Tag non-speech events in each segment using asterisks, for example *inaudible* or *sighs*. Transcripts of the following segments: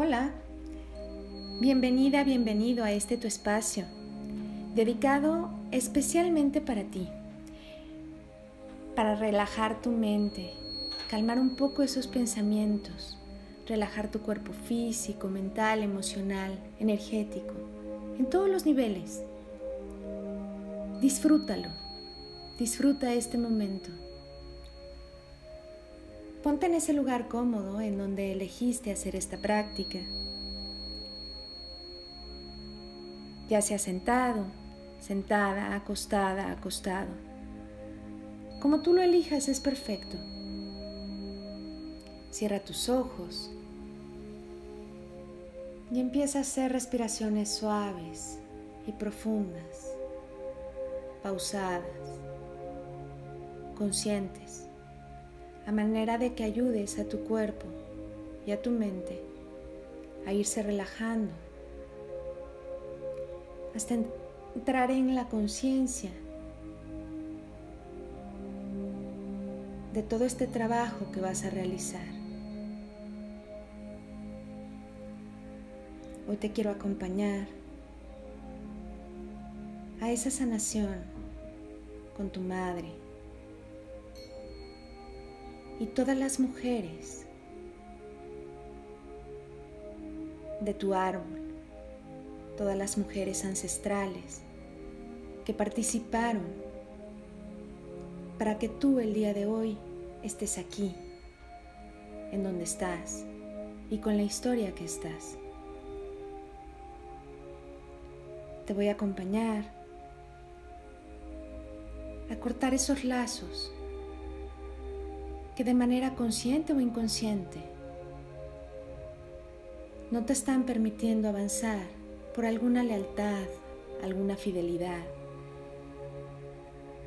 Hola, bienvenida, bienvenido a este tu espacio, dedicado especialmente para ti, para relajar tu mente, calmar un poco esos pensamientos, relajar tu cuerpo físico, mental, emocional, energético, en todos los niveles. Disfrútalo, disfruta este momento. Ponte en ese lugar cómodo en donde elegiste hacer esta práctica. Ya sea sentado, sentada, acostada, acostado. Como tú lo elijas es perfecto. Cierra tus ojos y empieza a hacer respiraciones suaves y profundas, pausadas, conscientes a manera de que ayudes a tu cuerpo y a tu mente a irse relajando hasta entrar en la conciencia de todo este trabajo que vas a realizar. Hoy te quiero acompañar a esa sanación con tu madre, y todas las mujeres de tu árbol, todas las mujeres ancestrales que participaron para que tú el día de hoy estés aquí, en donde estás y con la historia que estás. Te voy a acompañar a cortar esos lazos que de manera consciente o inconsciente no te están permitiendo avanzar por alguna lealtad, alguna fidelidad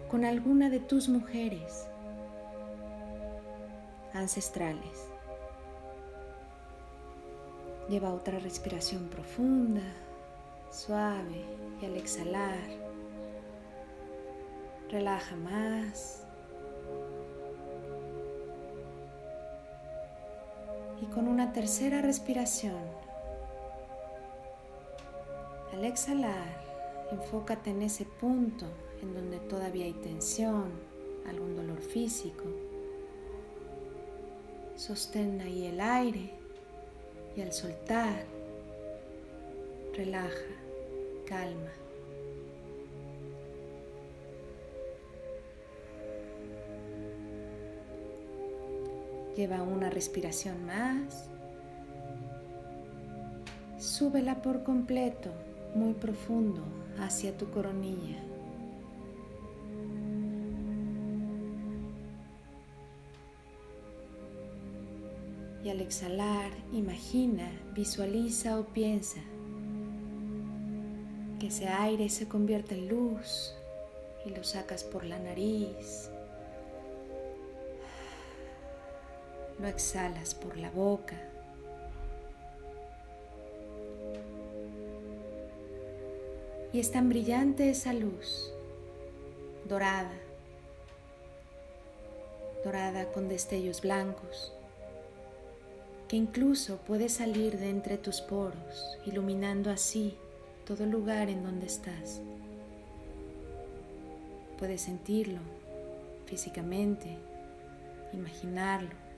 con alguna de tus mujeres ancestrales. Lleva otra respiración profunda, suave y al exhalar, relaja más. Con una tercera respiración. Al exhalar, enfócate en ese punto en donde todavía hay tensión, algún dolor físico. Sostén ahí el aire y al soltar, relaja, calma. Lleva una respiración más. Súbela por completo, muy profundo, hacia tu coronilla. Y al exhalar, imagina, visualiza o piensa que ese aire se convierte en luz y lo sacas por la nariz lo exhalas por la boca. Y es tan brillante esa luz, dorada, dorada con destellos blancos, que incluso puede salir de entre tus poros, iluminando así todo lugar en donde estás. Puedes sentirlo físicamente, imaginarlo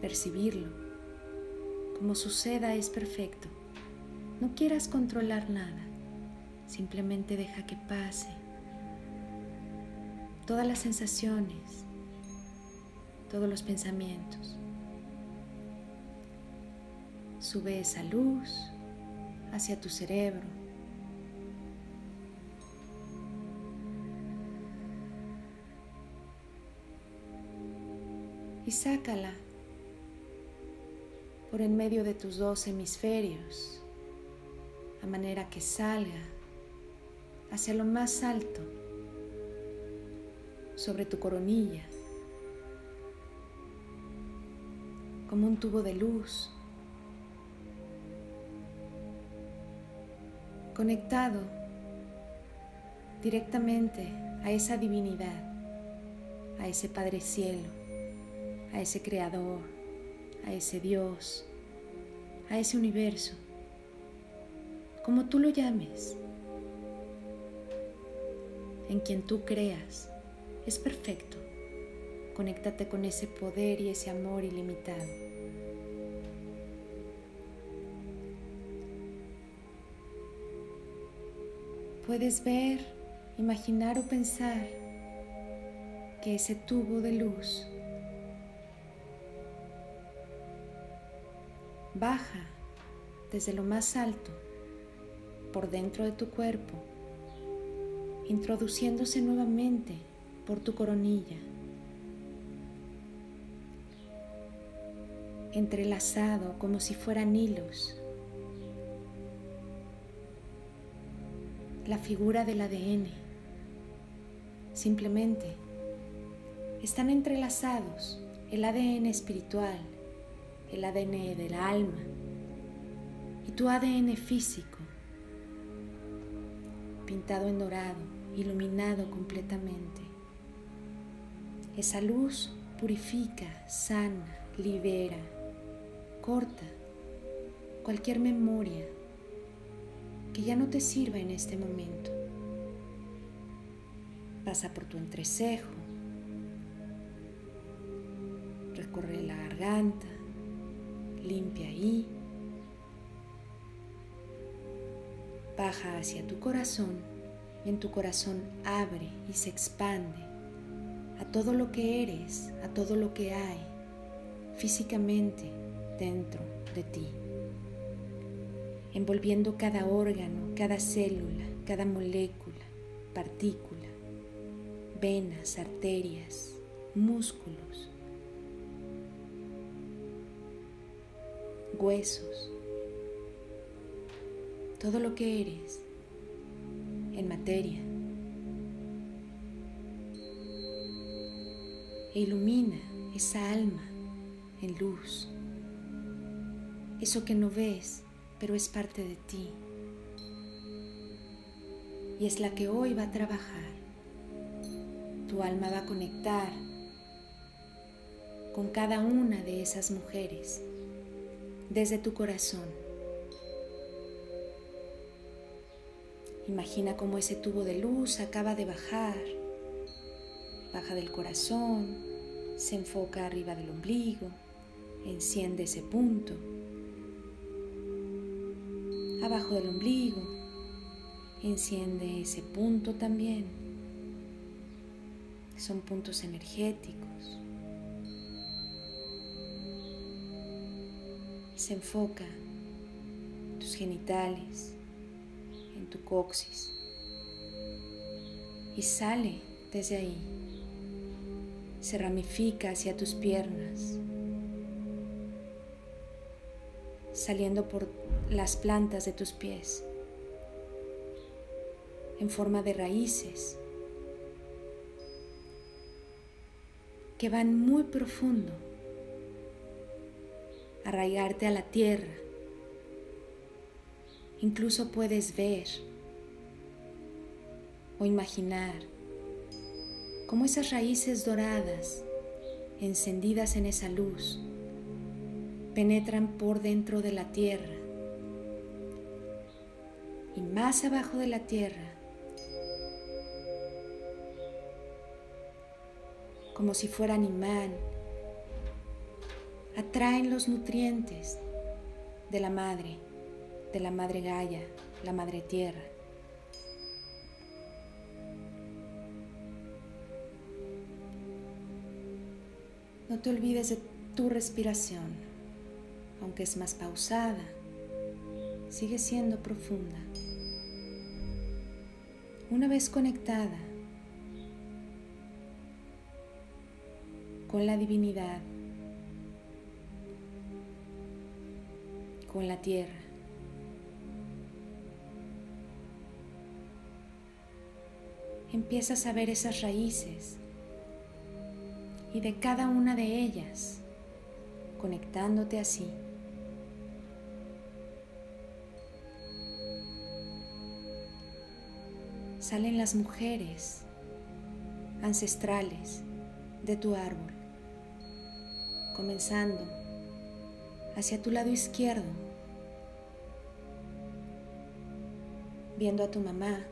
percibirlo. Como suceda es perfecto. No quieras controlar nada, simplemente deja que pase. Todas las sensaciones, todos los pensamientos. Sube esa luz hacia tu cerebro. Y sácala por en medio de tus dos hemisferios, a manera que salga hacia lo más alto, sobre tu coronilla, como un tubo de luz, conectado directamente a esa divinidad, a ese Padre Cielo, a ese Creador a ese Dios, a ese universo, como tú lo llames, en quien tú creas, es perfecto. Conéctate con ese poder y ese amor ilimitado. Puedes ver, imaginar o pensar que ese tubo de luz baja desde lo más alto por dentro de tu cuerpo, introduciéndose nuevamente por tu coronilla, entrelazado como si fueran hilos. La figura del ADN. Simplemente están entrelazados el ADN espiritual, el ADN del alma y tu ADN físico, pintado en dorado, iluminado completamente. Esa luz purifica, sana, libera, corta cualquier memoria que ya no te sirva en este momento. Pasa por tu entrecejo, recorre la garganta, limpia ahí, baja hacia tu corazón. Y en tu corazón abre y se expande a todo lo que eres, a todo lo que hay físicamente dentro de ti, envolviendo cada órgano, cada célula, cada molécula, partícula, venas, arterias, músculos, huesos, todo lo que eres en materia. E ilumina esa alma en luz, eso que no ves, pero es parte de ti. Y es la que hoy va a trabajar. Tu alma va a conectar con cada una de esas mujeres desde tu corazón. Imagina cómo ese tubo de luz acaba de bajar, baja del corazón, se enfoca arriba del ombligo, enciende ese punto, abajo del ombligo, enciende ese punto también. Son puntos energéticos. Se enfoca en tus genitales, en tu coxis y sale desde ahí. Se ramifica hacia tus piernas, saliendo por las plantas de tus pies en forma de raíces que van muy profundo arraigarte a la tierra. Incluso puedes ver o imaginar cómo esas raíces doradas, encendidas en esa luz, penetran por dentro de la tierra y más abajo de la tierra, como si fueran imán atraen los nutrientes de la madre, de la madre Gaia, la madre tierra. No te olvides de tu respiración, aunque es más pausada, sigue siendo profunda. Una vez conectada con la divinidad, con la tierra. Empiezas a ver esas raíces y de cada una de ellas, conectándote así. Salen las mujeres ancestrales de tu árbol, comenzando hacia tu lado izquierdo viendo a tu mamá.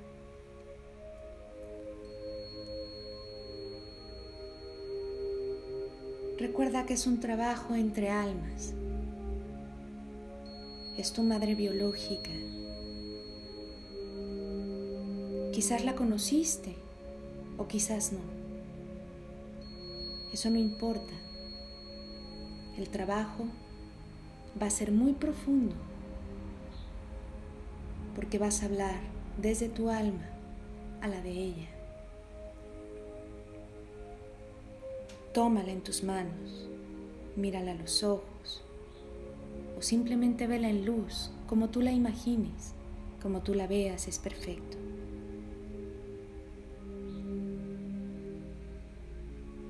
Recuerda que es un trabajo entre almas. Es tu madre biológica. Quizás la conociste o quizás no. Eso no importa. El trabajo va a ser muy profundo porque vas a hablar desde tu alma a la de ella. Tómala en tus manos, mírala a los ojos o simplemente vela en luz como tú la imagines, como tú la veas es perfecto.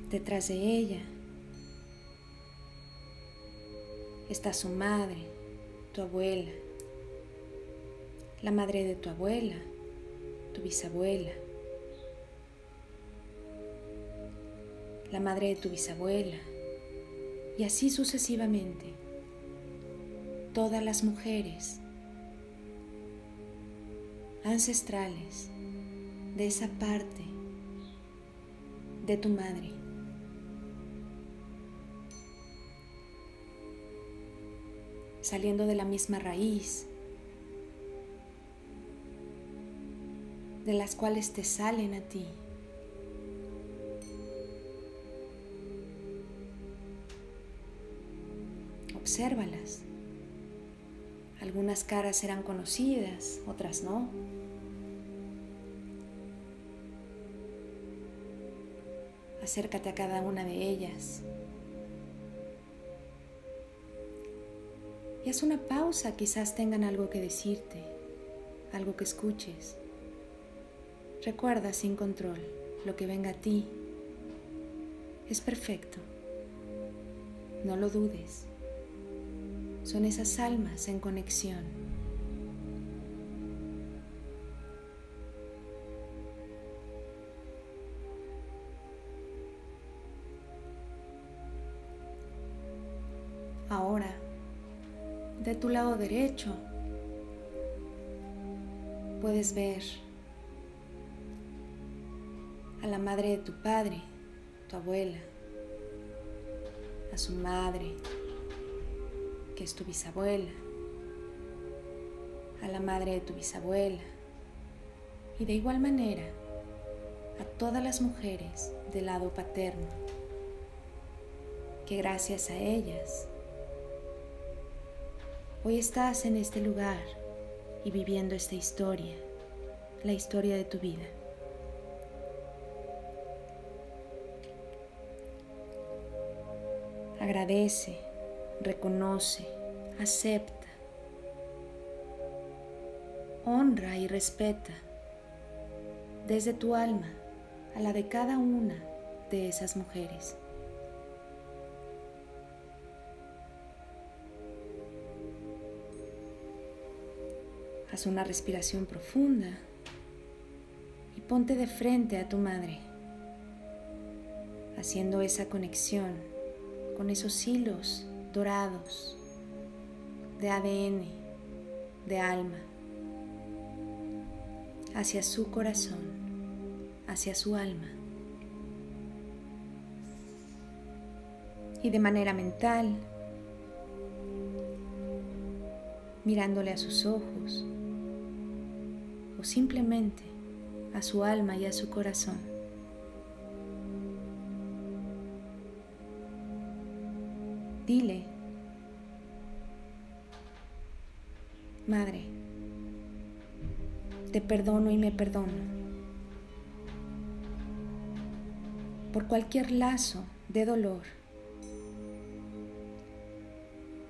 Detrás de ella está su madre, tu abuela, la madre de tu abuela, tu bisabuela, la madre de tu bisabuela, y así sucesivamente. Todas las mujeres ancestrales de esa parte de tu madre. saliendo de la misma raíz, de las cuales te salen a ti. Obsérvalas. Algunas caras serán conocidas, otras no. Acércate a cada una de ellas. y haz una pausa, quizás tengan algo que decirte, algo que escuches. Recuerda sin control, lo que venga a ti es perfecto. No lo dudes. Son esas almas en conexión. Ahora de tu lado derecho puedes ver a la madre de tu padre, tu abuela, a su madre, que es tu bisabuela, a la madre de tu bisabuela, y de igual manera a todas las mujeres del lado paterno, que gracias a ellas Hoy estás en este lugar y viviendo esta historia, la historia de tu vida. Agradece, reconoce, acepta, honra y respeta desde tu alma a la de cada una de esas mujeres. Haz una respiración profunda y ponte de frente a tu madre, haciendo esa conexión con esos hilos dorados de ADN, de alma, hacia su corazón, hacia su alma. Y de manera mental, mirándole a sus ojos, o simplemente a su alma y a su corazón. Dile, Madre, te perdono y me perdono por cualquier lazo de dolor,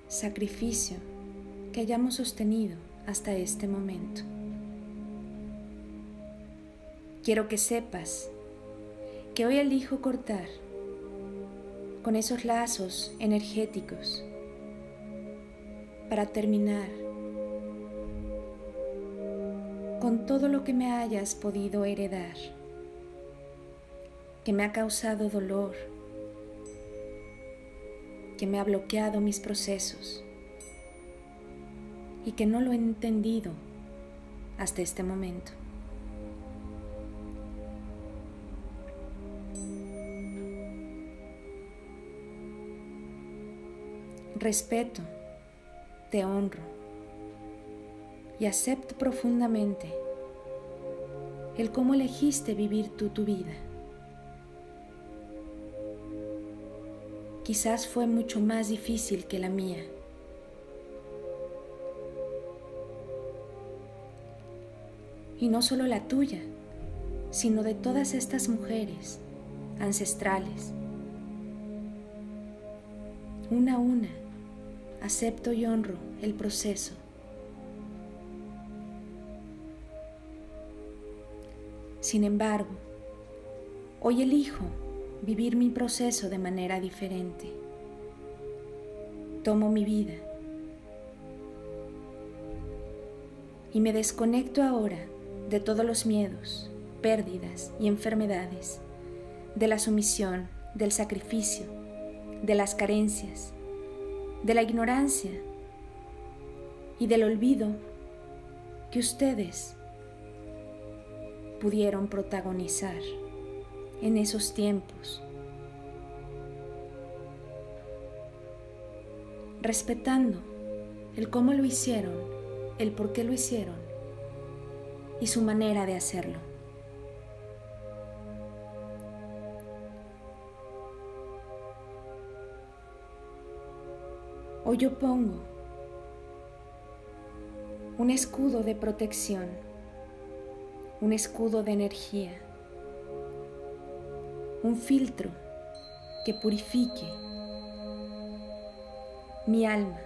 sacrificio que hayamos sostenido hasta este momento. Quiero que sepas que hoy elijo cortar con esos lazos energéticos para terminar con todo lo que me hayas podido heredar, que me ha causado dolor, que me ha bloqueado mis procesos y que no lo he entendido hasta este momento. Respeto, te honro y acepto profundamente el cómo elegiste vivir tú tu vida. Quizás fue mucho más difícil que la mía. Y no solo la tuya, sino de todas estas mujeres ancestrales. Una a una, acepto y honro el proceso Sin embargo, hoy elijo vivir mi proceso de manera diferente. Tomo mi vida y me desconecto ahora de todos los miedos, pérdidas y enfermedades, de la sumisión, del sacrificio, de las carencias, de la ignorancia y del olvido que ustedes pudieron protagonizar en esos tiempos, respetando el cómo lo hicieron, el por qué lo hicieron y su manera de hacerlo. Yo pongo un escudo de protección un escudo de energía, un filtro que purifique mi alma.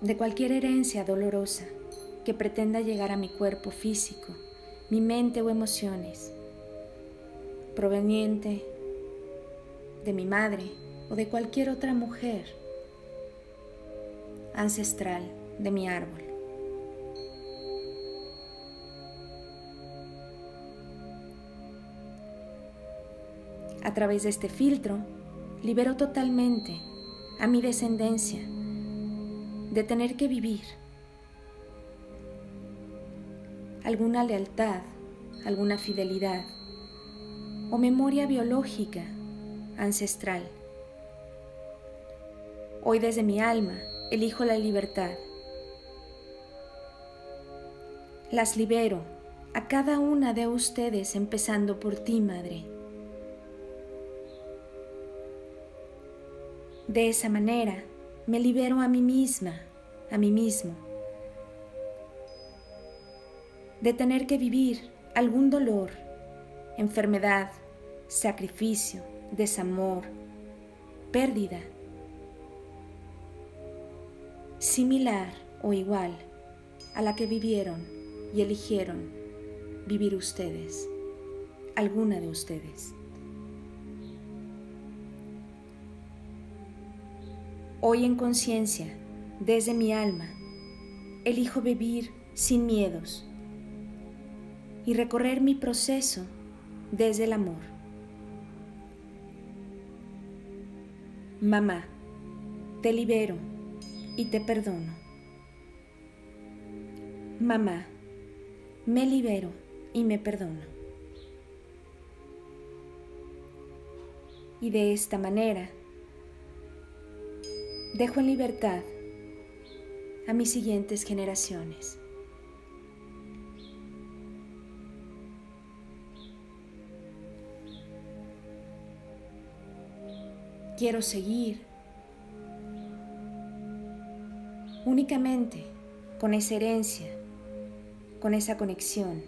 de cualquier herencia dolorosa que pretenda llegar a mi cuerpo físico, mi mente o emociones, proveniente de mi madre, o de cualquier otra mujer ancestral de mi árbol. A través de este filtro, libero totalmente a mi descendencia de tener que vivir alguna lealtad, alguna fidelidad o memoria biológica ancestral Hoy desde mi alma elijo la libertad. Las libero a cada una de ustedes, empezando por ti, Madre. De esa manera me libero a mí misma, a mí mismo, de tener que vivir algún dolor, enfermedad, sacrificio, desamor, pérdida similar o igual a la que vivieron y eligieron vivir ustedes, alguna de ustedes. Hoy en conciencia, desde mi alma, elijo vivir sin miedos y recorrer mi proceso desde el amor. Mamá, te libero y te perdono. Mamá, me libero y me perdono. Y de esta manera, dejo en libertad a mis siguientes generaciones. Quiero seguir únicamente con esa herencia, con esa conexión.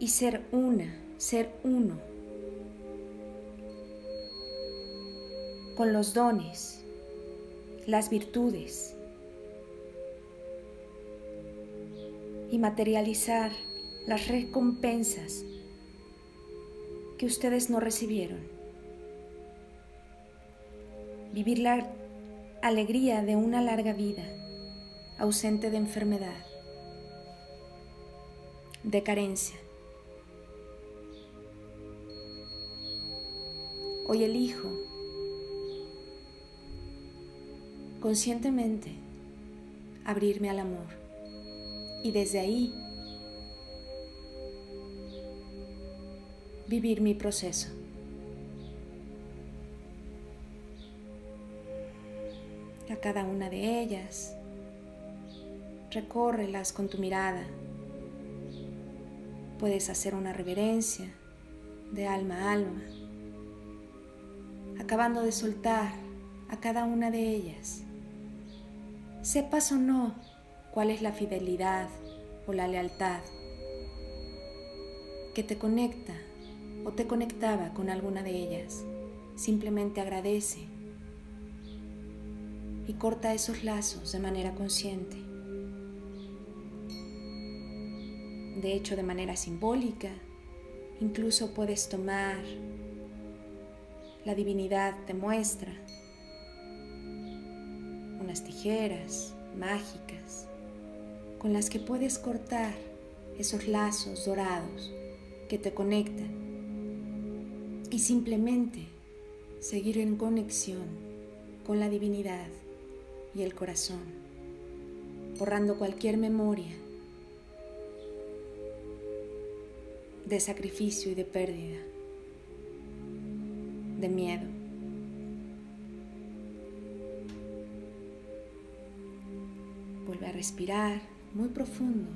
Y ser una, ser uno, con los dones, las virtudes y materializar las recompensas que ustedes no recibieron. Vivir la alegría de una larga vida, ausente de enfermedad, de carencia. Hoy elijo conscientemente abrirme al amor y desde ahí vivir mi proceso. A cada una de ellas, recórrelas con tu mirada. Puedes hacer una reverencia de alma a alma, acabando de soltar a cada una de ellas. Sepas o no cuál es la fidelidad o la lealtad que te conecta o te conectaba con alguna de ellas. Simplemente agradece y corta esos lazos de manera consciente. De hecho, de manera simbólica, incluso puedes tomar la divinidad te muestra unas tijeras mágicas con las que puedes cortar esos lazos dorados que te conectan y simplemente seguir en conexión con la divinidad y el corazón, borrando cualquier memoria de sacrificio y de pérdida, de miedo. Vuelve a respirar muy profundo.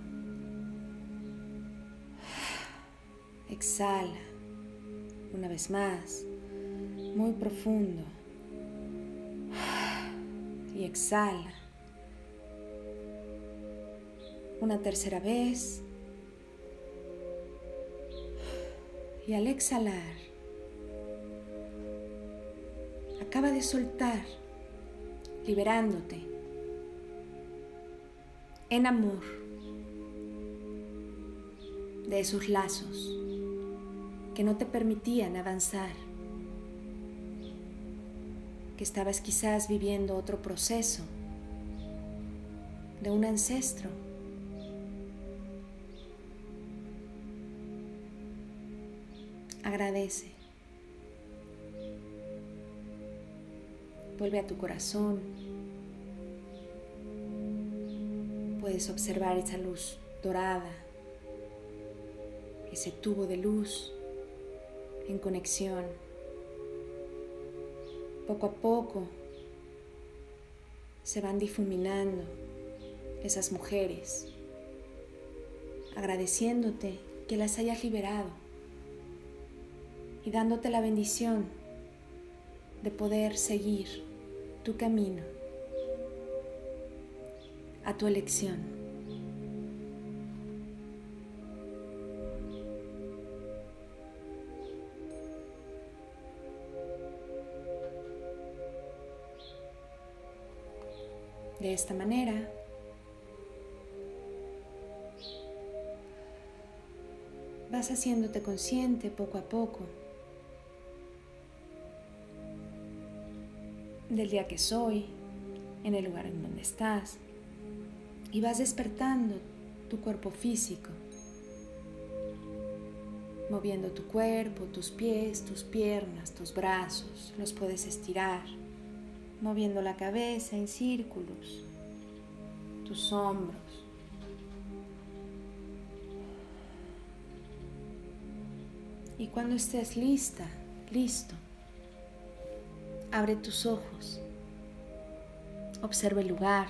Exhala una vez más, muy profundo. *sighs* Y exhala. Una tercera vez. *sighs* Y al exhalar, acaba de soltar, liberándote en amor de esos lazos que no te permitían avanzar, que estabas quizás viviendo otro proceso de un ancestro. Agradece. Vuelve a tu corazón. Puedes observar esa luz dorada, ese tubo de luz en conexión. Poco a poco se van difuminando esas mujeres, agradeciéndote que las hayas liberado y dándote la bendición de poder seguir tu camino a tu elección. De esta manera, vas haciéndote consciente poco a poco del día que soy, en el lugar en donde estás, y vas despertando tu cuerpo físico, moviendo tu cuerpo, tus pies, tus piernas, tus brazos, los puedes estirar moviendo la cabeza en círculos, tus hombros. Y cuando estés lista, listo, abre tus ojos, observa el lugar,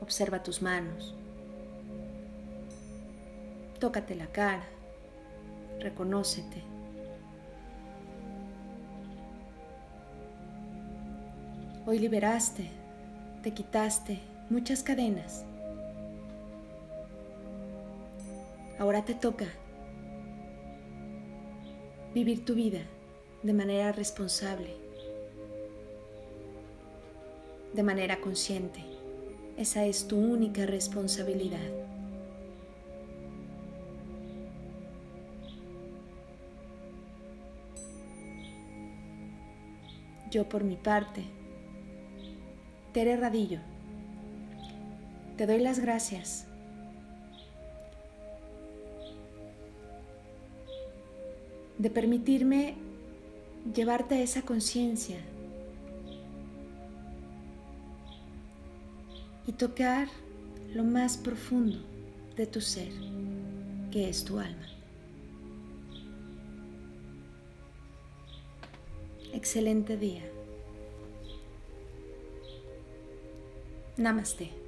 observa tus manos, tócate la cara, reconócete. Hoy liberaste, te quitaste muchas cadenas. Ahora te toca vivir tu vida de manera responsable, de manera consciente. Esa es tu única responsabilidad. Yo por mi parte, Tere Radillo, te doy las gracias. de permitirme llevarte a esa conciencia y tocar lo más profundo de tu ser, que es tu alma. Excelente día. Namaste.